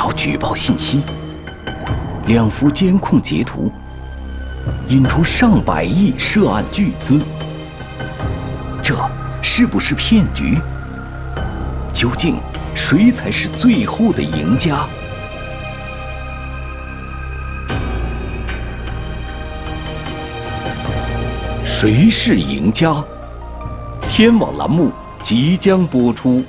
条举报信息，两幅监控截图，引出上百亿涉案巨资，这是不是骗局？究竟谁才是最后的赢家？谁是赢家？天网栏目即将播出。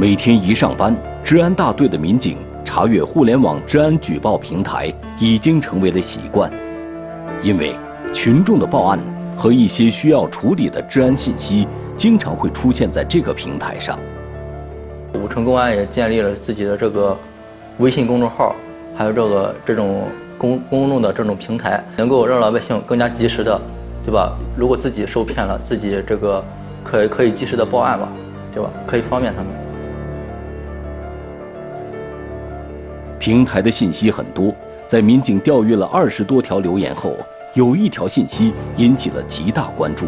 每天一上班，治安大队的民警查阅互联网治安举报平台已经成为了习惯，因为群众的报案和一些需要处理的治安信息经常会出现在这个平台上。武城公安也建立了自己的这个微信公众号，还有这个这种公公众的这种平台，能够让老百姓更加及时的，对吧？如果自己受骗了，自己这个可可以及时的报案吧，对吧？可以方便他们。平台的信息很多，在民警调阅了二十多条留言后，有一条信息引起了极大关注。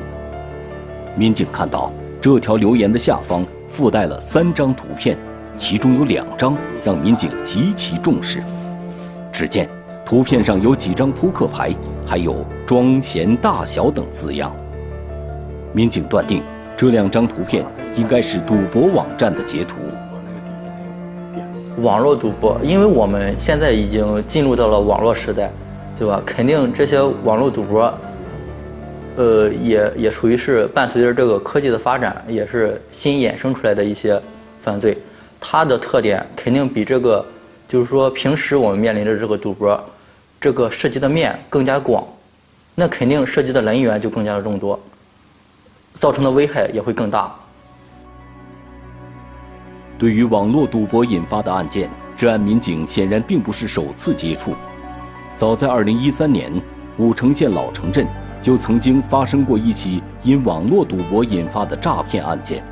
民警看到这条留言的下方附带了三张图片，其中有两张让民警极其重视。只见图片上有几张扑克牌，还有“庄闲大小”等字样。民警断定，这两张图片应该是赌博网站的截图。网络赌博，因为我们现在已经进入到了网络时代，对吧？肯定这些网络赌博，呃，也也属于是伴随着这个科技的发展，也是新衍生出来的一些犯罪。它的特点肯定比这个，就是说平时我们面临的这个赌博，这个涉及的面更加广，那肯定涉及的人员就更加的众多，造成的危害也会更大。对于网络赌博引发的案件，治安民警显然并不是首次接触。早在2013年，武城县老城镇就曾经发生过一起因网络赌博引发的诈骗案件。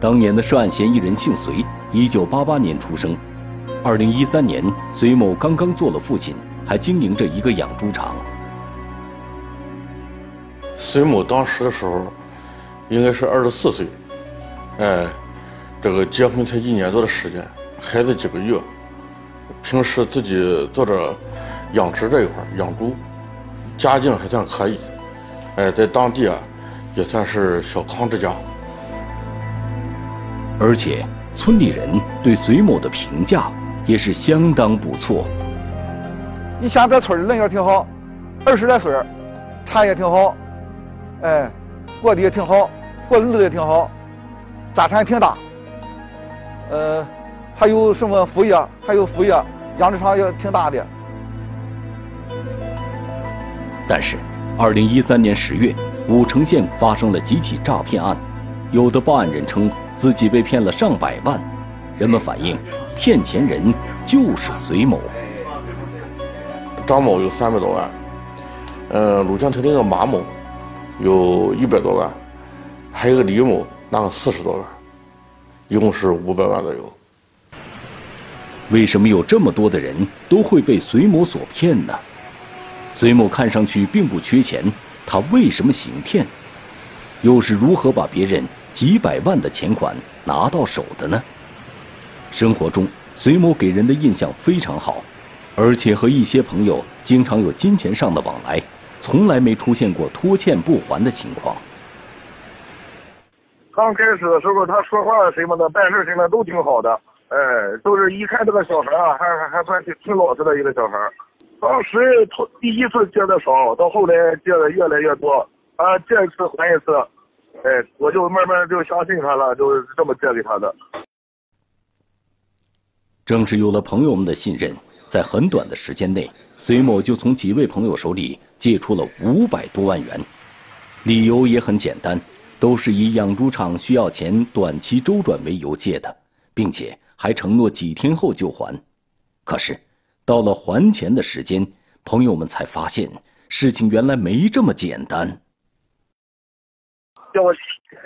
当年的涉案嫌疑人姓隋，1988年出生。2013年，隋某刚刚做了父亲，还经营着一个养猪场。隋某当时的时候，应该是24岁，哎。这个结婚才一年多的时间，孩子几个月，平时自己做着养殖这一块养猪，家境还算可以，哎，在当地啊，也算是小康之家。而且村里人对隋某的评价也是相当不错。你想在村里人也挺好，二十来岁，产业挺好，哎，过得也挺好，过日子也挺好，家产也挺大。呃，还有什么副业？还有副业，养殖场也挺大的。但是，二零一三年十月，武城县发生了几起诈骗案，有的报案人称自己被骗了上百万，人们反映，骗钱人就是隋某。张某有三百多万，呃，鲁江头那个马某有一百多万，还有个李某，那个四十多万。一共是五百万左右。为什么有这么多的人都会被隋某所骗呢？隋某看上去并不缺钱，他为什么行骗？又是如何把别人几百万的钱款拿到手的呢？生活中，隋某给人的印象非常好，而且和一些朋友经常有金钱上的往来，从来没出现过拖欠不还的情况。刚开始的时候，他说话什么的，办事什么的都挺好的，哎，都是一看这个小孩啊，还还还算挺挺老实的一个小孩。当时头第一次借的少，到后来借的越来越多，啊，借一次还一次，哎，我就慢慢就相信他了，就是这么借给他的。正是有了朋友们的信任，在很短的时间内，隋某就从几位朋友手里借出了五百多万元，理由也很简单，都是以养猪场需要钱短期周转为由借的，并且还承诺几天后就还。可是，到了还钱的时间，朋友们才发现事情原来没这么简单。叫我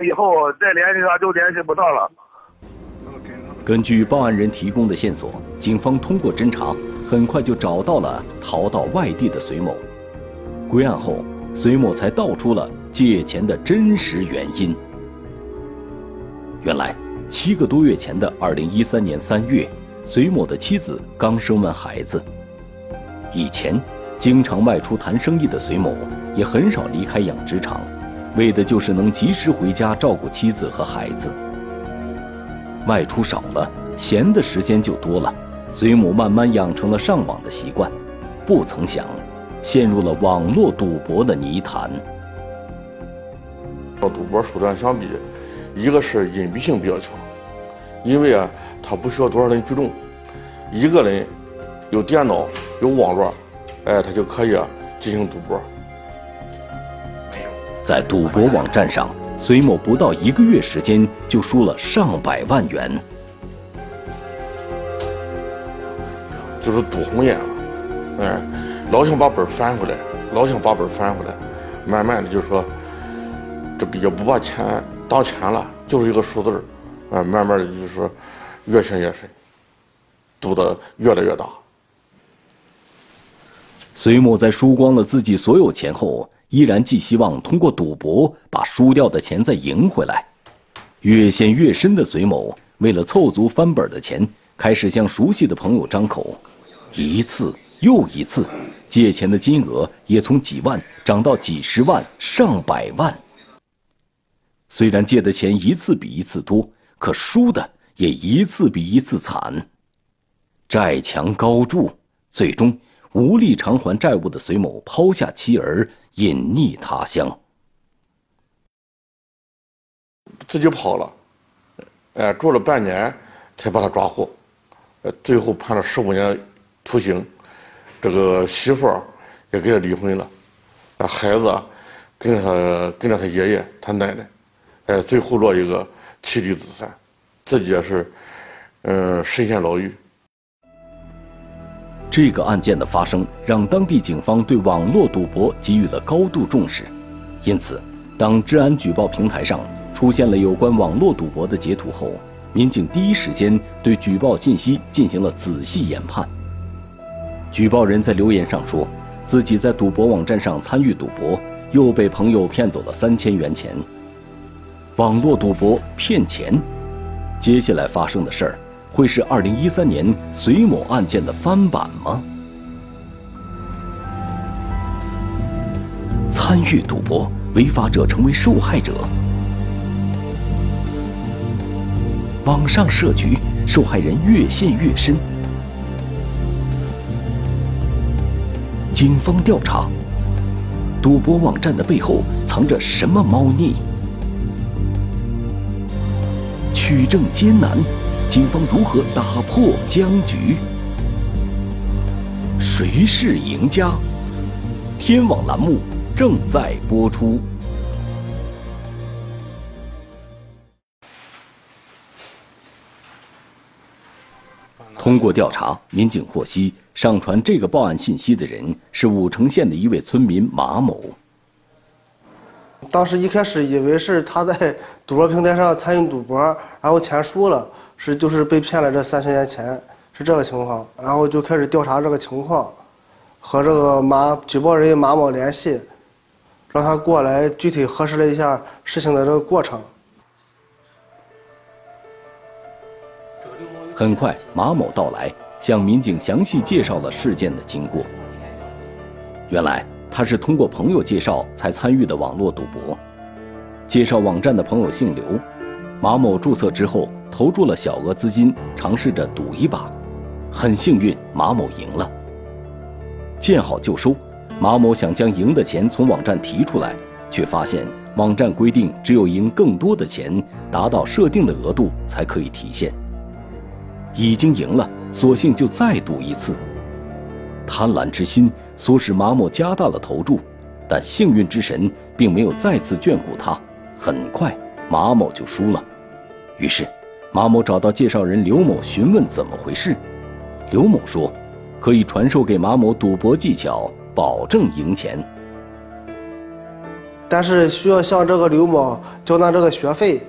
以后再联系他就联系不到了。根据报案人提供的线索，警方通过侦查，很快就找到了逃到外地的隋某。归案后，隋某才道出了借钱的真实原因。原来，七个多月前的二零一三年三月，隋某的妻子刚生完孩子。以前，经常外出谈生意的隋某也很少离开养殖场，为的就是能及时回家照顾妻子和孩子。外出少了，闲的时间就多了。隋某慢慢养成了上网的习惯，不曾想，陷入了网络赌博的泥潭。和赌博手段相比，一个是隐蔽性比较强，因为啊，它不需要多少人聚众，一个人有电脑有网络，哎，他就可以啊进行赌博。在赌博网站上。隋某不到一个月时间就输了上百万元，就是赌红眼了，哎，老想把本翻回来，老想把本翻回来，慢慢的就说，这个也不把钱当钱了，就是一个数字儿，啊，慢慢的就是，越陷越深，赌的越来越大。隋某在输光了自己所有钱后。依然寄希望通过赌博把输掉的钱再赢回来。越陷越深的隋某，为了凑足翻本的钱，开始向熟悉的朋友张口，一次又一次，借钱的金额也从几万涨到几十万、上百万。虽然借的钱一次比一次多，可输的也一次比一次惨。债墙高筑，最终无力偿还债务的隋某抛下妻儿。隐匿他乡，自己跑了，哎，住了半年才把他抓获，呃，最后判了十五年徒刑，这个媳妇儿也跟他离婚了，啊，孩子跟着他跟着他爷爷他奶奶，哎，最后落一个妻离子散，自己也是，嗯，身陷牢狱。这个案件的发生，让当地警方对网络赌博给予了高度重视。因此，当治安举报平台上出现了有关网络赌博的截图后，民警第一时间对举报信息进行了仔细研判。举报人在留言上说，自己在赌博网站上参与赌博，又被朋友骗走了三千元钱。网络赌博骗钱，接下来发生的事儿。会是二零一三年隋某案件的翻版吗？参与赌博，违法者成为受害者；网上设局，受害人越陷越深。警方调查，赌博网站的背后藏着什么猫腻？取证艰难。警方如何打破僵局？谁是赢家？天网栏目正在播出。通过调查，民警获悉，上传这个报案信息的人是武城县的一位村民马某。当时一开始以为是他在赌博平台上参与赌博，然后钱输了。是，就是被骗了这三千元钱，是这个情况，然后就开始调查这个情况，和这个马举报人马某联系，让他过来具体核实了一下事情的这个过程。很快，马某到来，向民警详细介绍了事件的经过。原来他是通过朋友介绍才参与的网络赌博，介绍网站的朋友姓刘，马某注册之后。投注了小额资金，尝试着赌一把，很幸运，马某赢了。见好就收，马某想将赢的钱从网站提出来，却发现网站规定只有赢更多的钱，达到设定的额度才可以提现。已经赢了，索性就再赌一次。贪婪之心唆使马某加大了投注，但幸运之神并没有再次眷顾他。很快，马某就输了。于是，马某找到介绍人刘某询问怎么回事。刘某说，可以传授给马某赌博技巧，保证赢钱。但是需要向这个刘某交纳这个学费。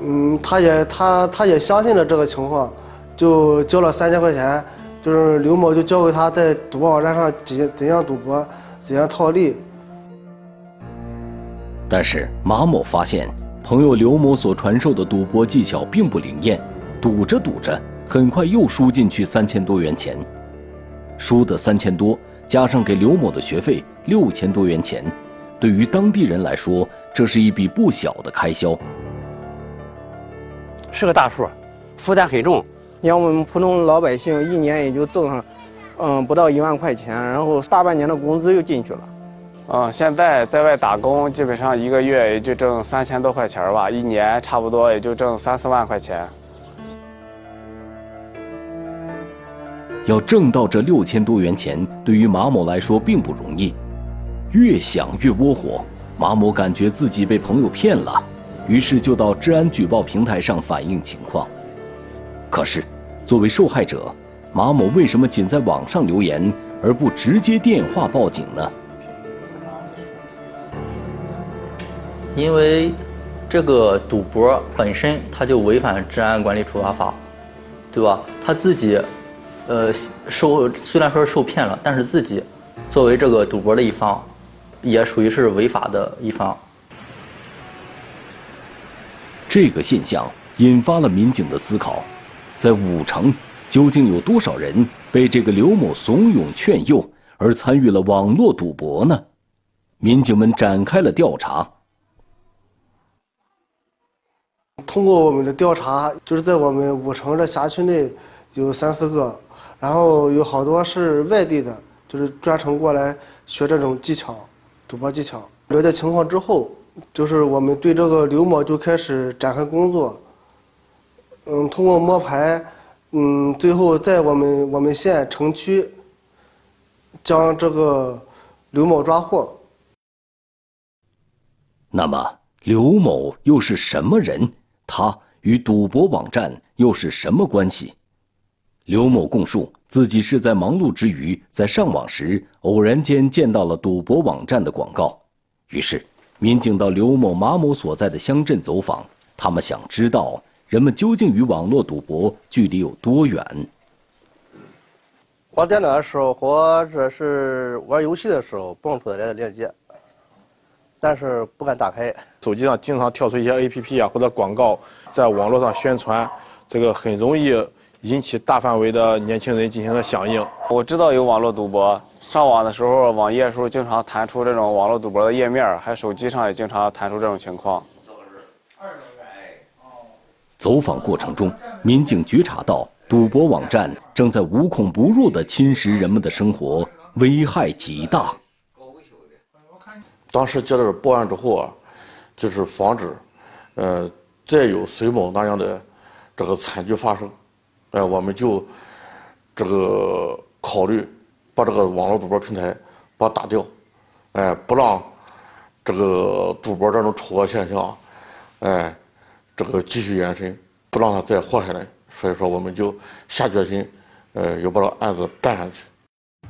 嗯，他也他他也相信了这个情况，就交了三千块钱，就是刘某就教给他在赌博网站上怎怎样赌博，怎样套利。但是马某发现，朋友刘某所传授的赌博技巧并不灵验，赌着赌着，很快又输进去三千多元钱，输的三千多，加上给刘某的学费六千多元钱，对于当地人来说，这是一笔不小的开销。是个大数，负担很重。你像我们普通老百姓，一年也就挣上，嗯，不到一万块钱，然后大半年的工资又进去了。嗯，现在在外打工，基本上一个月也就挣三千多块钱吧，一年差不多也就挣三四万块钱。要挣到这六千多元钱，对于马某来说并不容易。越想越窝火，马某感觉自己被朋友骗了。于是就到治安举报平台上反映情况。可是，作为受害者，马某为什么仅在网上留言，而不直接电话报警呢？因为这个赌博本身它就违反治安管理处罚法，对吧？他自己，呃，受虽然说是受骗了，但是自己作为这个赌博的一方，也属于是违法的一方。这个现象引发了民警的思考，在武城究竟有多少人被这个刘某怂恿劝诱而参与了网络赌博呢？民警们展开了调查。通过我们的调查，就是在我们武城这辖区内有三四个，然后有好多是外地的，就是专程过来学这种技巧，赌博技巧。了解情况之后。就是我们对这个刘某就开始展开工作，嗯，通过摸排，嗯，最后在我们我们县城区将这个刘某抓获。那么刘某又是什么人？他与赌博网站又是什么关系？刘某供述，自己是在忙碌之余，在上网时偶然间见到了赌博网站的广告，于是。民警到刘某、马某所在的乡镇走访，他们想知道人们究竟与网络赌博距离有多远。玩电脑的时候或者是玩游戏的时候蹦出来的链接，但是不敢打开。手机上经常跳出一些 APP 啊或者广告，在网络上宣传，这个很容易引起大范围的年轻人进行了响应。我知道有网络赌博。上网的时候，网页时候经常弹出这种网络赌博的页面，还有手机上也经常弹出这种情况。走访过程中，民警觉察到赌博网站正在无孔不入地侵蚀人们的生活，危害极大。当时接到报案之后啊，就是防止，呃，再有隋某那样的这个惨剧发生，哎，我们就这个考虑。把这个网络赌博平台把它打掉，哎，不让这个赌博这种丑恶现象，哎，这个继续延伸，不让他再祸害人。所以说，我们就下决心，呃，要把这案子办下去。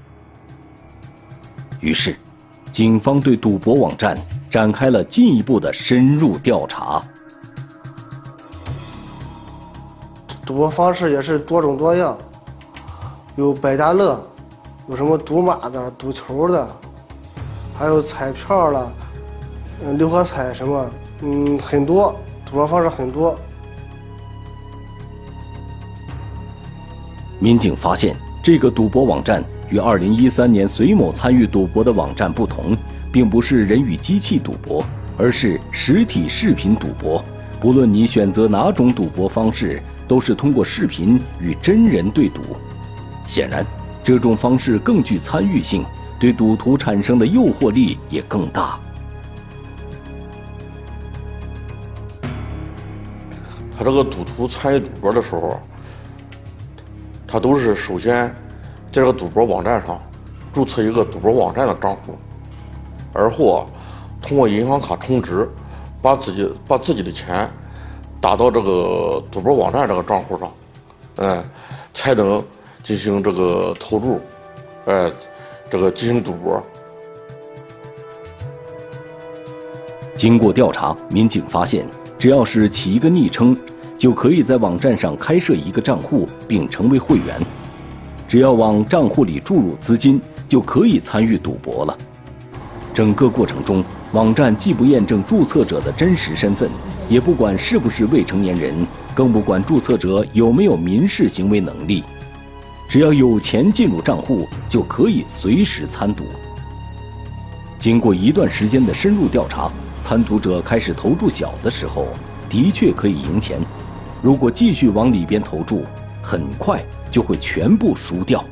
于是，警方对赌博网站展开了进一步的深入调查。赌博方式也是多种多样，有百家乐。有什么赌马的、赌球的，还有彩票了，嗯，六合彩什么，嗯，很多赌博方式很多。民警发现，这个赌博网站与2013年隋某参与赌博的网站不同，并不是人与机器赌博，而是实体视频赌博。不论你选择哪种赌博方式，都是通过视频与真人对赌。显然。这种方式更具参与性，对赌徒产生的诱惑力也更大。他这个赌徒参与赌博的时候，他都是首先在这个赌博网站上注册一个赌博网站的账户，而后啊，通过银行卡充值，把自己把自己的钱打到这个赌博网站这个账户上，哎，才能进行这个投注，哎，这个进行赌博。经过调查，民警发现，只要是起一个昵称，就可以在网站上开设一个账户并成为会员。只要往账户里注入资金，就可以参与赌博了。整个过程中，网站既不验证注册者的真实身份，也不管是不是未成年人，更不管注册者有没有民事行为能力。只要有钱进入账户，就可以随时参赌。经过一段时间的深入调查。参赌者开始投注小的时候，的确可以赢钱；如果继续往里边投注，很快就会全部输掉。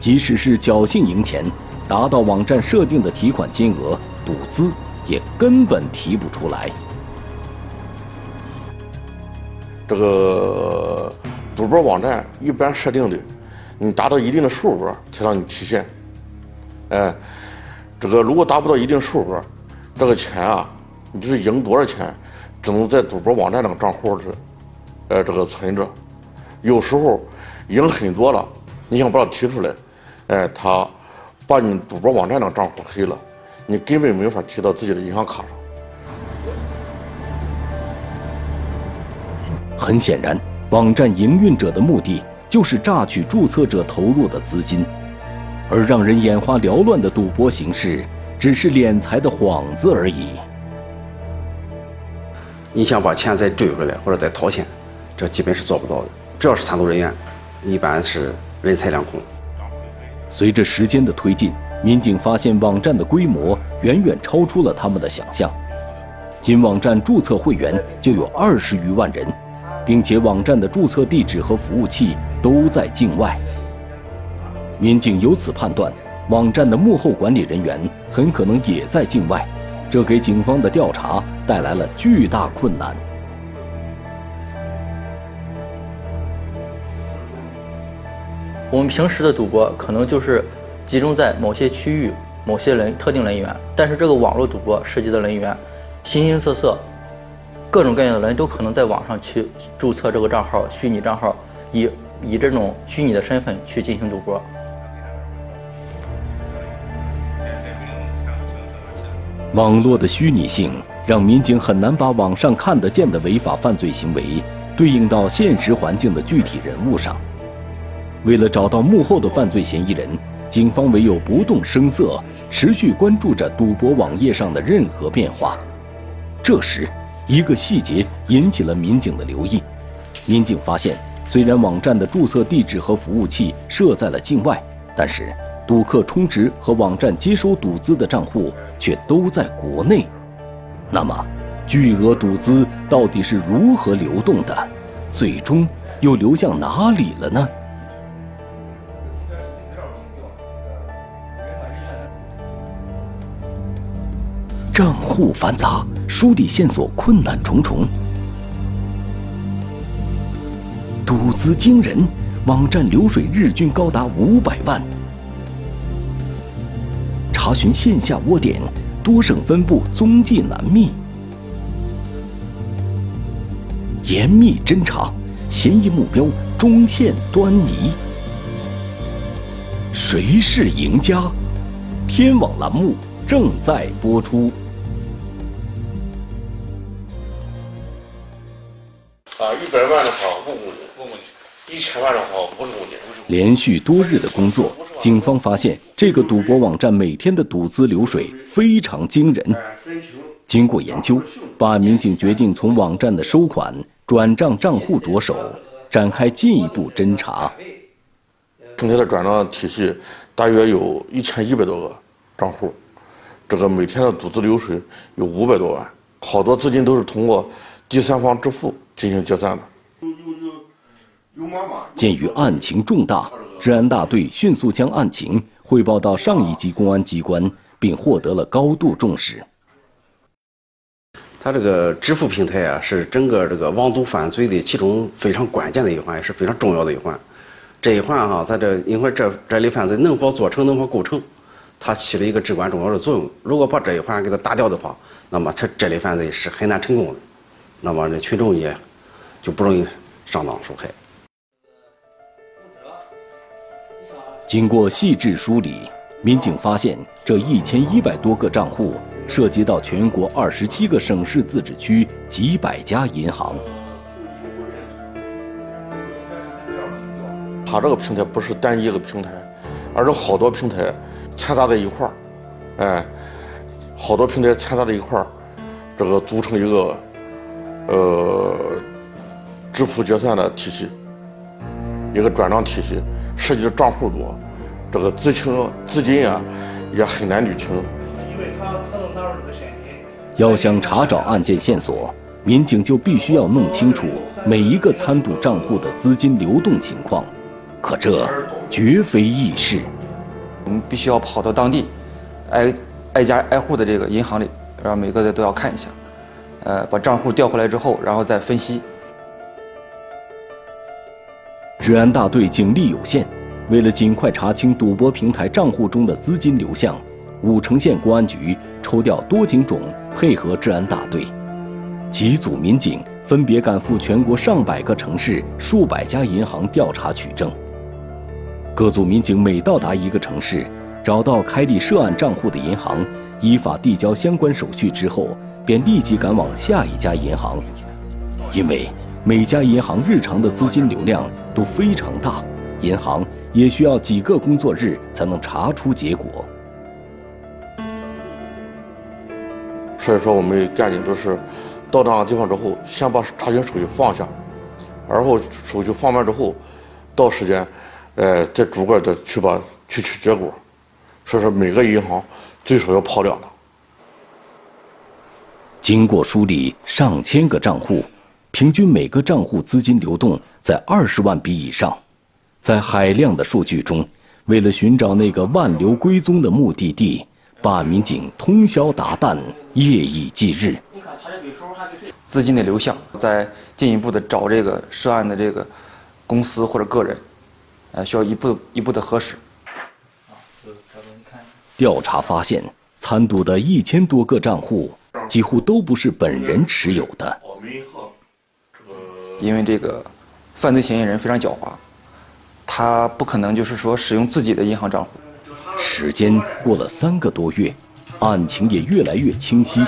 即使是侥幸赢钱，达到网站设定的提款金额，赌资也根本提不出来。这个赌博网站一般设定的，你达到一定的数额才让你提现。哎，这个如果达不到一定数额，这个钱啊，你就是赢多少钱，只能在赌博网站那个账户里，呃，这个存着。有时候赢很多了，你想把它提出来，哎，他把你赌博网站那个账户黑了，你根本没法提到自己的银行卡上。很显然，网站营运者的目的就是榨取注册者投入的资金，而让人眼花缭乱的赌博形式。只是敛财的幌子而已。你想把钱再追回来或者再掏钱，这基本是做不到的。只要是参赌人员，一般是人财两空。随着时间的推进，民警发现网站的规模远远超出了他们的想象。仅网站注册会员就有二十余万人，并且网站的注册地址和服务器都在境外。民警由此判断。网站的幕后管理人员很可能也在境外，这给警方的调查带来了巨大困难。我们平时的赌博可能就是集中在某些区域、某些人特定人员，但是这个网络赌博涉及的人员形形色色，各种各样的人都可能在网上去注册这个账号、虚拟账号，以以这种虚拟的身份去进行赌博。网络的虚拟性让民警很难把网上看得见的违法犯罪行为对应到现实环境的具体人物上。为了找到幕后的犯罪嫌疑人，警方唯有不动声色，持续关注着赌博网页上的任何变化。这时，一个细节引起了民警的留意。民警发现，虽然网站的注册地址和服务器设在了境外，但是。赌客充值和网站接收赌资的账户却都在国内，那么，巨额赌资到底是如何流动的？最终又流向哪里了呢？账户繁杂，梳理线索困难重重，赌资惊人，网站流水日均高达五百万。查询线下窝点，多省分部踪迹难觅。严密侦查，嫌疑目标终现端倪。谁是赢家？天网栏目正在播出。连续多日的工作。警方发现，这个赌博网站每天的赌资流水非常惊人。经过研究，办案民警决定从网站的收款、转账账户着手，展开进一步侦查。平台的转账体系大约有一千一百多个账户，这个每天的赌资流水有五百多万，好多资金都是通过第三方支付进行结算的。鉴于案情重大。治安大队迅速将案情汇报到上一级公安机关，并获得了高度重视。它这个支付平台啊，是整个这个网赌犯罪的其中非常关键的一环，也是非常重要的一环。这一环哈，在这因为这这类犯罪能否做成，能否构成，它起了一个至关重要的作用。如果把这一环给它打掉的话，那么他这类犯罪是很难成功的，那么这群众也就不容易上当受害。经过细致梳理，民警发现这一千一百多个账户涉及到全国二十七个省市自治区几百家银行。它这个平台不是单一一个平台，而是好多平台掺杂在一块儿，哎，好多平台掺杂在一块儿，这个组成一个呃支付结算的体系，一个转账体系，涉及的账户多，这个资金资金啊也很难捋清。因为他他能拿出这个现金。要想查找案件线索，民警就必须要弄清楚每一个参赌账户的资金流动情况。可这绝非易事，我们必须要跑到当地，挨挨家挨户的这个银行里，然后每个的都要看一下，呃，把账户调回来之后，然后再分析。治安大队警力有限，为了尽快查清赌博平台账户中的资金流向，武城县公安局抽调多警种配合治安大队，几组民警分别赶赴全国上百个城市、数百家银行调查取证。各组民警每到达一个城市，找到开立涉案账户的银行，依法递交相关手续之后，便立即赶往下一家银行。因为每家银行日常的资金流量都非常大，银行也需要几个工作日才能查出结果。所以说，我们赶紧都是到那个地方之后，先把查询手续放下，而后手续放完之后，到时间。呃，再逐个的去把去取结果，所以说每个银行最少要跑两趟。经过梳理，上千个账户，平均每个账户资金流动在二十万笔以上。在海量的数据中，为了寻找那个万流归宗的目的地，办案民警通宵达旦，夜以继日。资金的流向，再进一步的找这个涉案的这个公司或者个人。呃，需要一步一步的核实。调查发现，参赌的一千多个账户几乎都不是本人持有的。因为这个犯罪嫌疑人非常狡猾，他不可能就是说使用自己的银行账户。时间过了三个多月，案情也越来越清晰，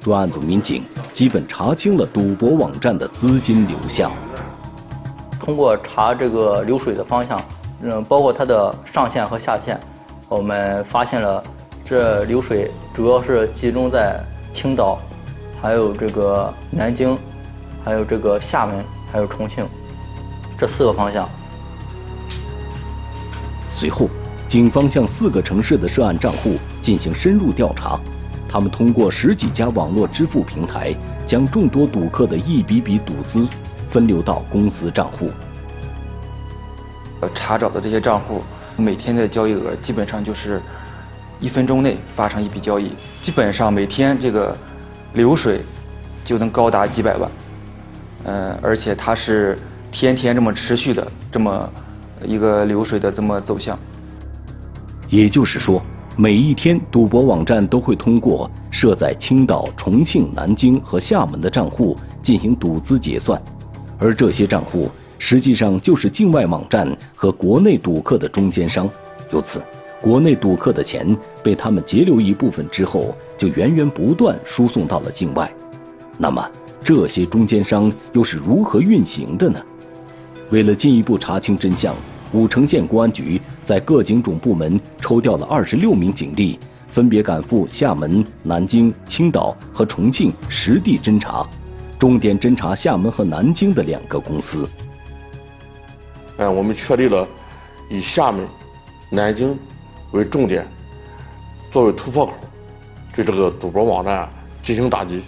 专案组民警基本查清了赌博网站的资金流向。通过查这个流水的方向，嗯，包括它的上线和下线，我们发现了这流水主要是集中在青岛，还有这个南京，还有这个厦门，还有重庆这四个方向。随后，警方向四个城市的涉案账户进行深入调查，他们通过十几家网络支付平台，将众多赌客的一笔笔赌资。分流到公司账户。呃，查找的这些账户，每天的交易额基本上就是一分钟内发生一笔交易，基本上每天这个流水就能高达几百万。嗯，而且它是天天这么持续的这么一个流水的这么走向。也就是说，每一天赌博网站都会通过设在青岛、重庆、南京和厦门的账户进行赌资结算。而这些账户实际上就是境外网站和国内赌客的中间商，由此，国内赌客的钱被他们截留一部分之后，就源源不断输送到了境外。那么，这些中间商又是如何运行的呢？为了进一步查清真相，武城县公安局在各警种部门抽调了二十六名警力，分别赶赴厦门、南京、青岛和重庆实地侦查。重点侦查厦门和南京的两个公司。哎，我们确立了以厦门、南京为重点，作为突破口，对这个赌博网站进行打击。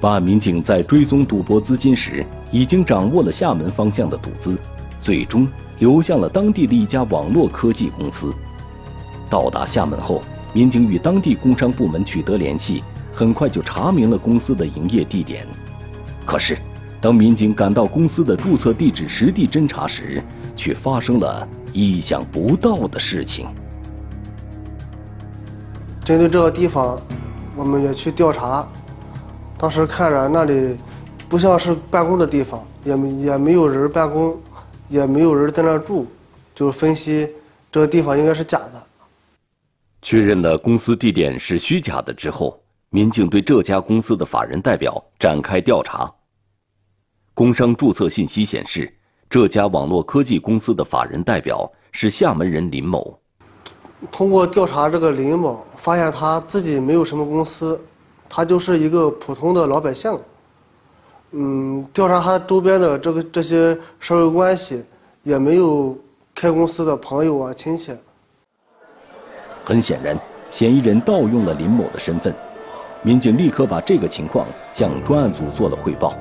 办案民警在追踪赌博资金时，已经掌握了厦门方向的赌资，最终流向了当地的一家网络科技公司。到达厦门后，民警与当地工商部门取得联系。很快就查明了公司的营业地点。可是，当民警赶到公司的注册地址实地侦查时，却发生了意想不到的事情。针对这个地方，我们也去调查。当时看着那里不像是办公的地方，也也没有人办公，也没有人在那住，就是分析这个地方应该是假的。确认了公司地点是虚假的之后，民警对这家公司的法人代表展开调查。工商注册信息显示，这家网络科技公司的法人代表是厦门人林某。通过调查这个林某，发现他自己没有什么公司，他就是一个普通的老百姓。嗯，调查他周边的这个这些社会关系，也没有开公司的朋友啊亲戚。很显然，嫌疑人盗用了林某的身份。民警立刻把这个情况向专案组做了汇报。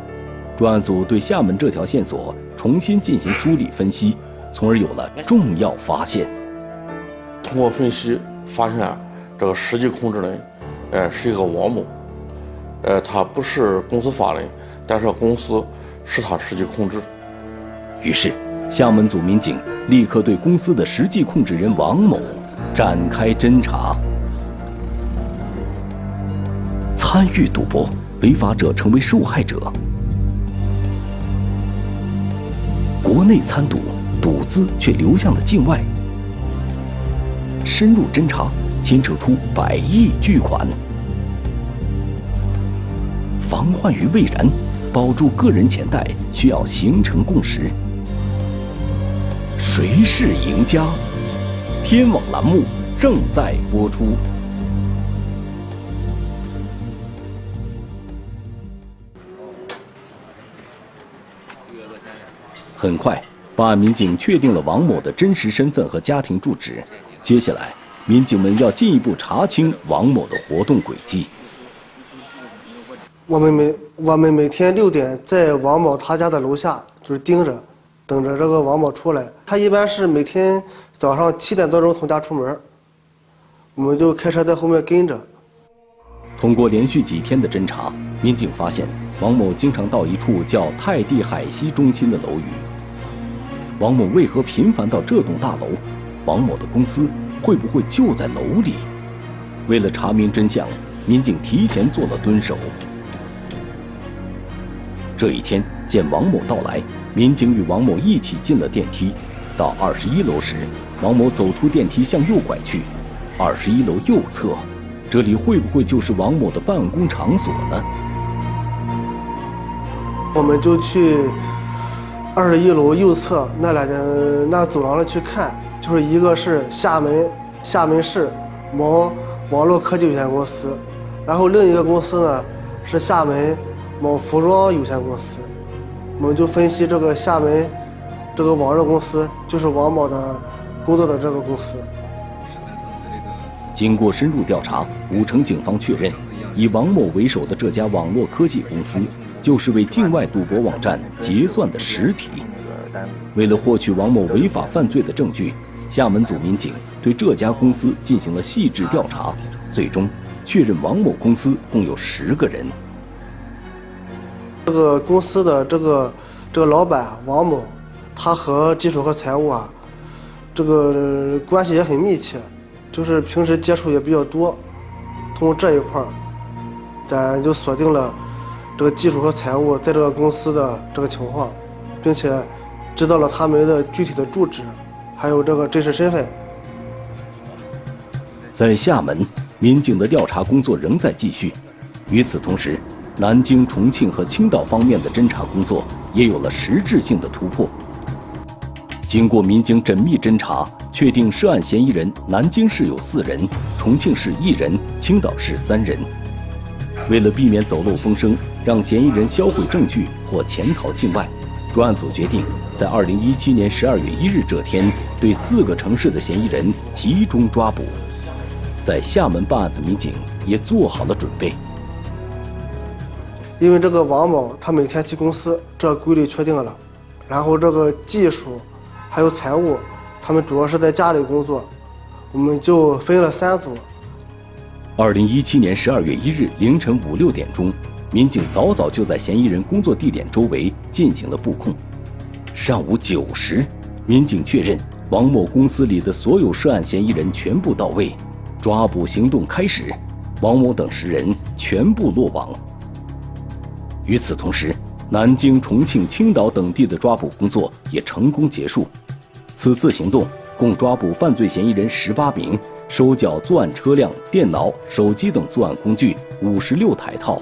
专案组对厦门这条线索重新进行梳理分析，从而有了重要发现。通过分析发现，这个实际控制人，呃，是一个王某，呃，他不是公司法人，但是公司是他实际控制。于是，厦门组民警立刻对公司的实际控制人王某展开侦查。参与赌博，违法者成为受害者。国内参赌，赌资却流向了境外。深入侦查，牵扯出百亿巨款。防患于未然，保住个人钱袋需要形成共识。谁是赢家？天网栏目正在播出。很快，办案民警确定了王某的真实身份和家庭住址。接下来，民警们要进一步查清王某的活动轨迹。我们没我们每天六点在王某他家的楼下就是盯着，等着这个王某出来。他一般是每天早上七点多钟从家出门，我们就开车在后面跟着。通过连续几天的侦查，民警发现王某经常到一处叫泰地海西中心的楼宇。王某为何频繁到这栋大楼？王某的公司会不会就在楼里？为了查明真相，民警提前做了蹲守。这一天，见王某到来，民警与王某一起进了电梯。到二十一楼时，王某走出电梯向右拐去。二十一楼右侧，这里会不会就是王某的办公场所呢？我们就去二十一楼右侧那两间那走廊里去看。就是一个是厦门厦门市某网络科技有限公司，然后另一个公司呢是厦门某服装有限公司，我们就分析这个厦门这个网络公司就是王某的工作的这个公司。经过深入调查，武城警方确认，以王某为首的这家网络科技公司就是为境外赌博网站结算的实体。为了获取王某违法犯罪的证据。厦门组民警对这家公司进行了细致调查，最终确认王某公司共有十个人。这个公司的这个这个老板王某，他和技术和财务啊，这个关系也很密切，就是平时接触也比较多。通过这一块，咱就锁定了这个技术和财务在这个公司的这个情况，并且知道了他们的具体的住址。还有这个真实身份。在厦门，民警的调查工作仍在继续。与此同时，南京、重庆和青岛方面的侦查工作也有了实质性的突破。经过民警缜密侦查，确定涉案嫌疑人南京市有四人，重庆市一人，青岛市三人。为了避免走漏风声，让嫌疑人销毁证据或潜逃境外。专案组决定在二零一七年十二月一日这天，对四个城市的嫌疑人集中抓捕。在厦门办案的民警也做好了准备。因为这个王某他每天去公司，这规律确定了。然后这个技术，还有财务，他们主要是在家里工作，我们就分了三组。二零一七年十二月一日凌晨五六点钟，民警早早就在嫌疑人工作地点周围进行了布控。上午九时，民警确认王某公司里的所有涉案嫌疑人全部到位，抓捕行动开始，王某等十人全部落网。与此同时，南京、重庆、青岛等地的抓捕工作也成功结束。此次行动共抓捕犯罪嫌疑人十八名。收缴作案车辆、电脑、手机等作案工具五十六台套，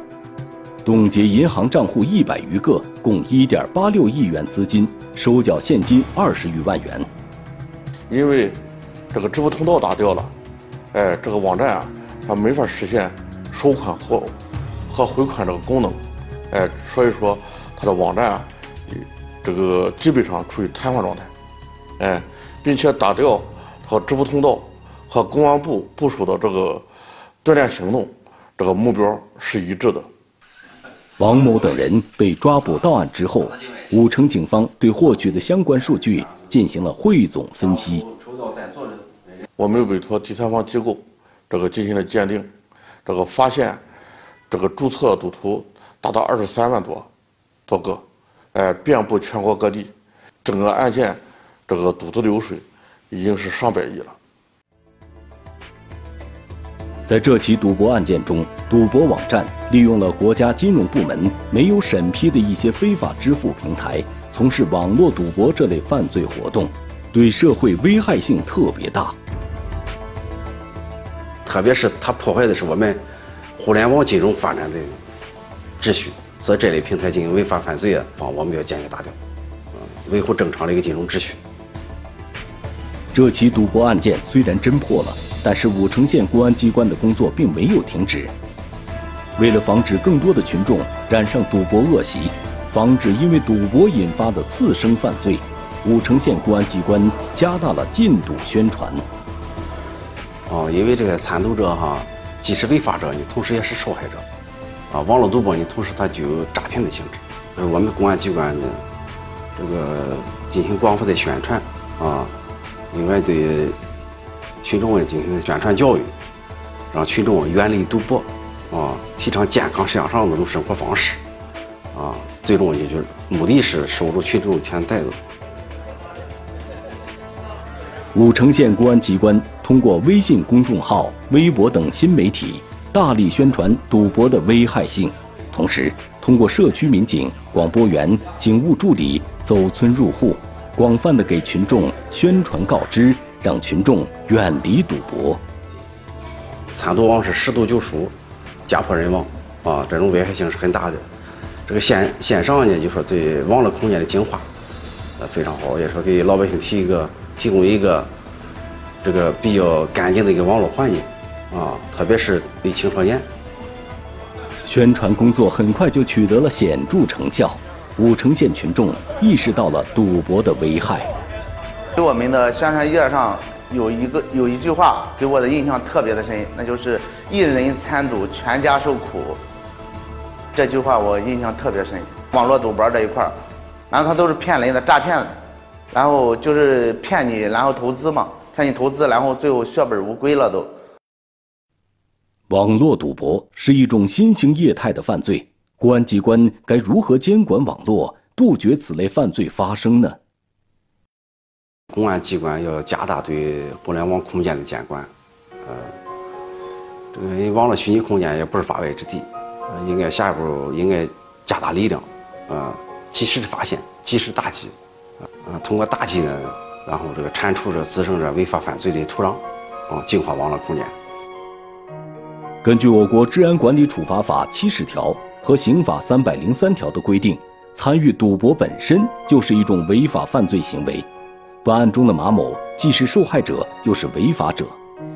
冻结银行账户一百余个，共一点八六亿元资金，收缴现金二十余万元。因为这个支付通道打掉了，哎，这个网站啊，它没法实现收款和和回款这个功能，哎，所以说它的网站啊，这个基本上处于瘫痪状态，哎，并且打掉和支付通道。和公安部部署的这个锻炼行动，这个目标是一致的。王某等人被抓捕到案之后，武城警方对获取的相关数据进行了汇总分析。我们委托第三方机构，这个进行了鉴定，这个发现，这个注册赌徒达到二十三万多多个，哎，遍布全国各地，整个案件这个赌资流水已经是上百亿了。在这起赌博案件中，赌博网站利用了国家金融部门没有审批的一些非法支付平台，从事网络赌博这类犯罪活动，对社会危害性特别大。特别是它破坏的是我们互联网金融发展的秩序，所以这类平台进行违法犯罪啊，啊，我们要坚决打掉，维护正常的一个金融秩序。这起赌博案件虽然侦破了。但是武城县公安机关的工作并没有停止。为了防止更多的群众染上赌博恶习，防止因为赌博引发的次生犯罪，武城县公安机关加大了禁赌宣传。哦，因为这个参赌者哈，既是违法者，你同时也是受害者。啊，网络赌博呢同时它具有诈骗的性质。呃，我们公安机关呢，这个进行广泛的宣传啊，另外对。群众进行宣传教育，让群众远离赌博，啊，提倡健康向上那种生活方式，啊，最终也就是目的是守住群众钱袋子。武城县公安机关通过微信公众号、微博等新媒体，大力宣传赌博的危害性，同时通过社区民警、广播员、警务助理走村入户，广泛的给群众宣传告知。让群众远离赌博。参赌王是十赌九输，家破人亡啊！这种危害性是很大的。这个线线上呢，就说对网络空间的净化，呃，非常好，也说给老百姓提一个提供一个这个比较干净的一个网络环境啊，特别是对青少年。宣传工作很快就取得了显著成效，武城县群众意识到了赌博的危害。给我们的宣传页上有一个有一句话给我的印象特别的深，那就是“一人参赌，全家受苦”。这句话我印象特别深。网络赌博这一块儿，然后他都是骗人的诈骗，然后就是骗你，然后投资嘛，骗你投资，然后最后血本无归了都。网络赌博是一种新型业态的犯罪，公安机关该如何监管网络，杜绝此类犯罪发生呢？公安机关要加大对互联网空间的监管，呃，这个网络虚拟空间也不是法外之地，应该下一步应该加大力量，啊，及时的发现，及时打击，啊，通过打击呢，然后这个铲除这滋生这违法犯罪的土壤，啊，净化网络空间。根据我国治安管理处罚法七十条和刑法三百零三条的规定，参与赌博本身就是一种违法犯罪行为。本案中的马某既是受害者，又是违法者，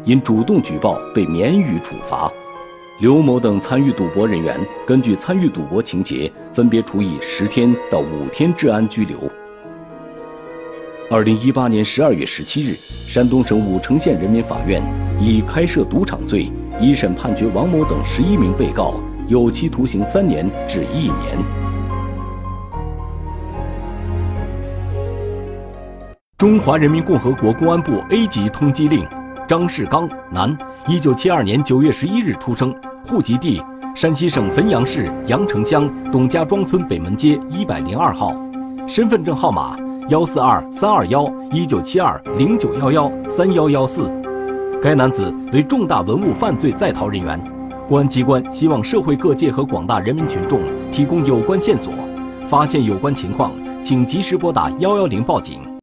因主动举报被免予处罚。刘某等参与赌博人员，根据参与赌博情节，分别处以十天到五天治安拘留。二零一八年十二月十七日，山东省武城县人民法院以开设赌场罪，一审判决王某等十一名被告有期徒刑三年至一年。中华人民共和国公安部 A 级通缉令：张世刚，男，一九七二年九月十一日出生，户籍地山西省汾阳市阳城乡董家庄村北门街一百零二号，身份证号码幺四二三二幺一九七二零九幺幺三幺幺四。该男子为重大文物犯罪在逃人员，公安机关希望社会各界和广大人民群众提供有关线索，发现有关情况，请及时拨打幺幺零报警。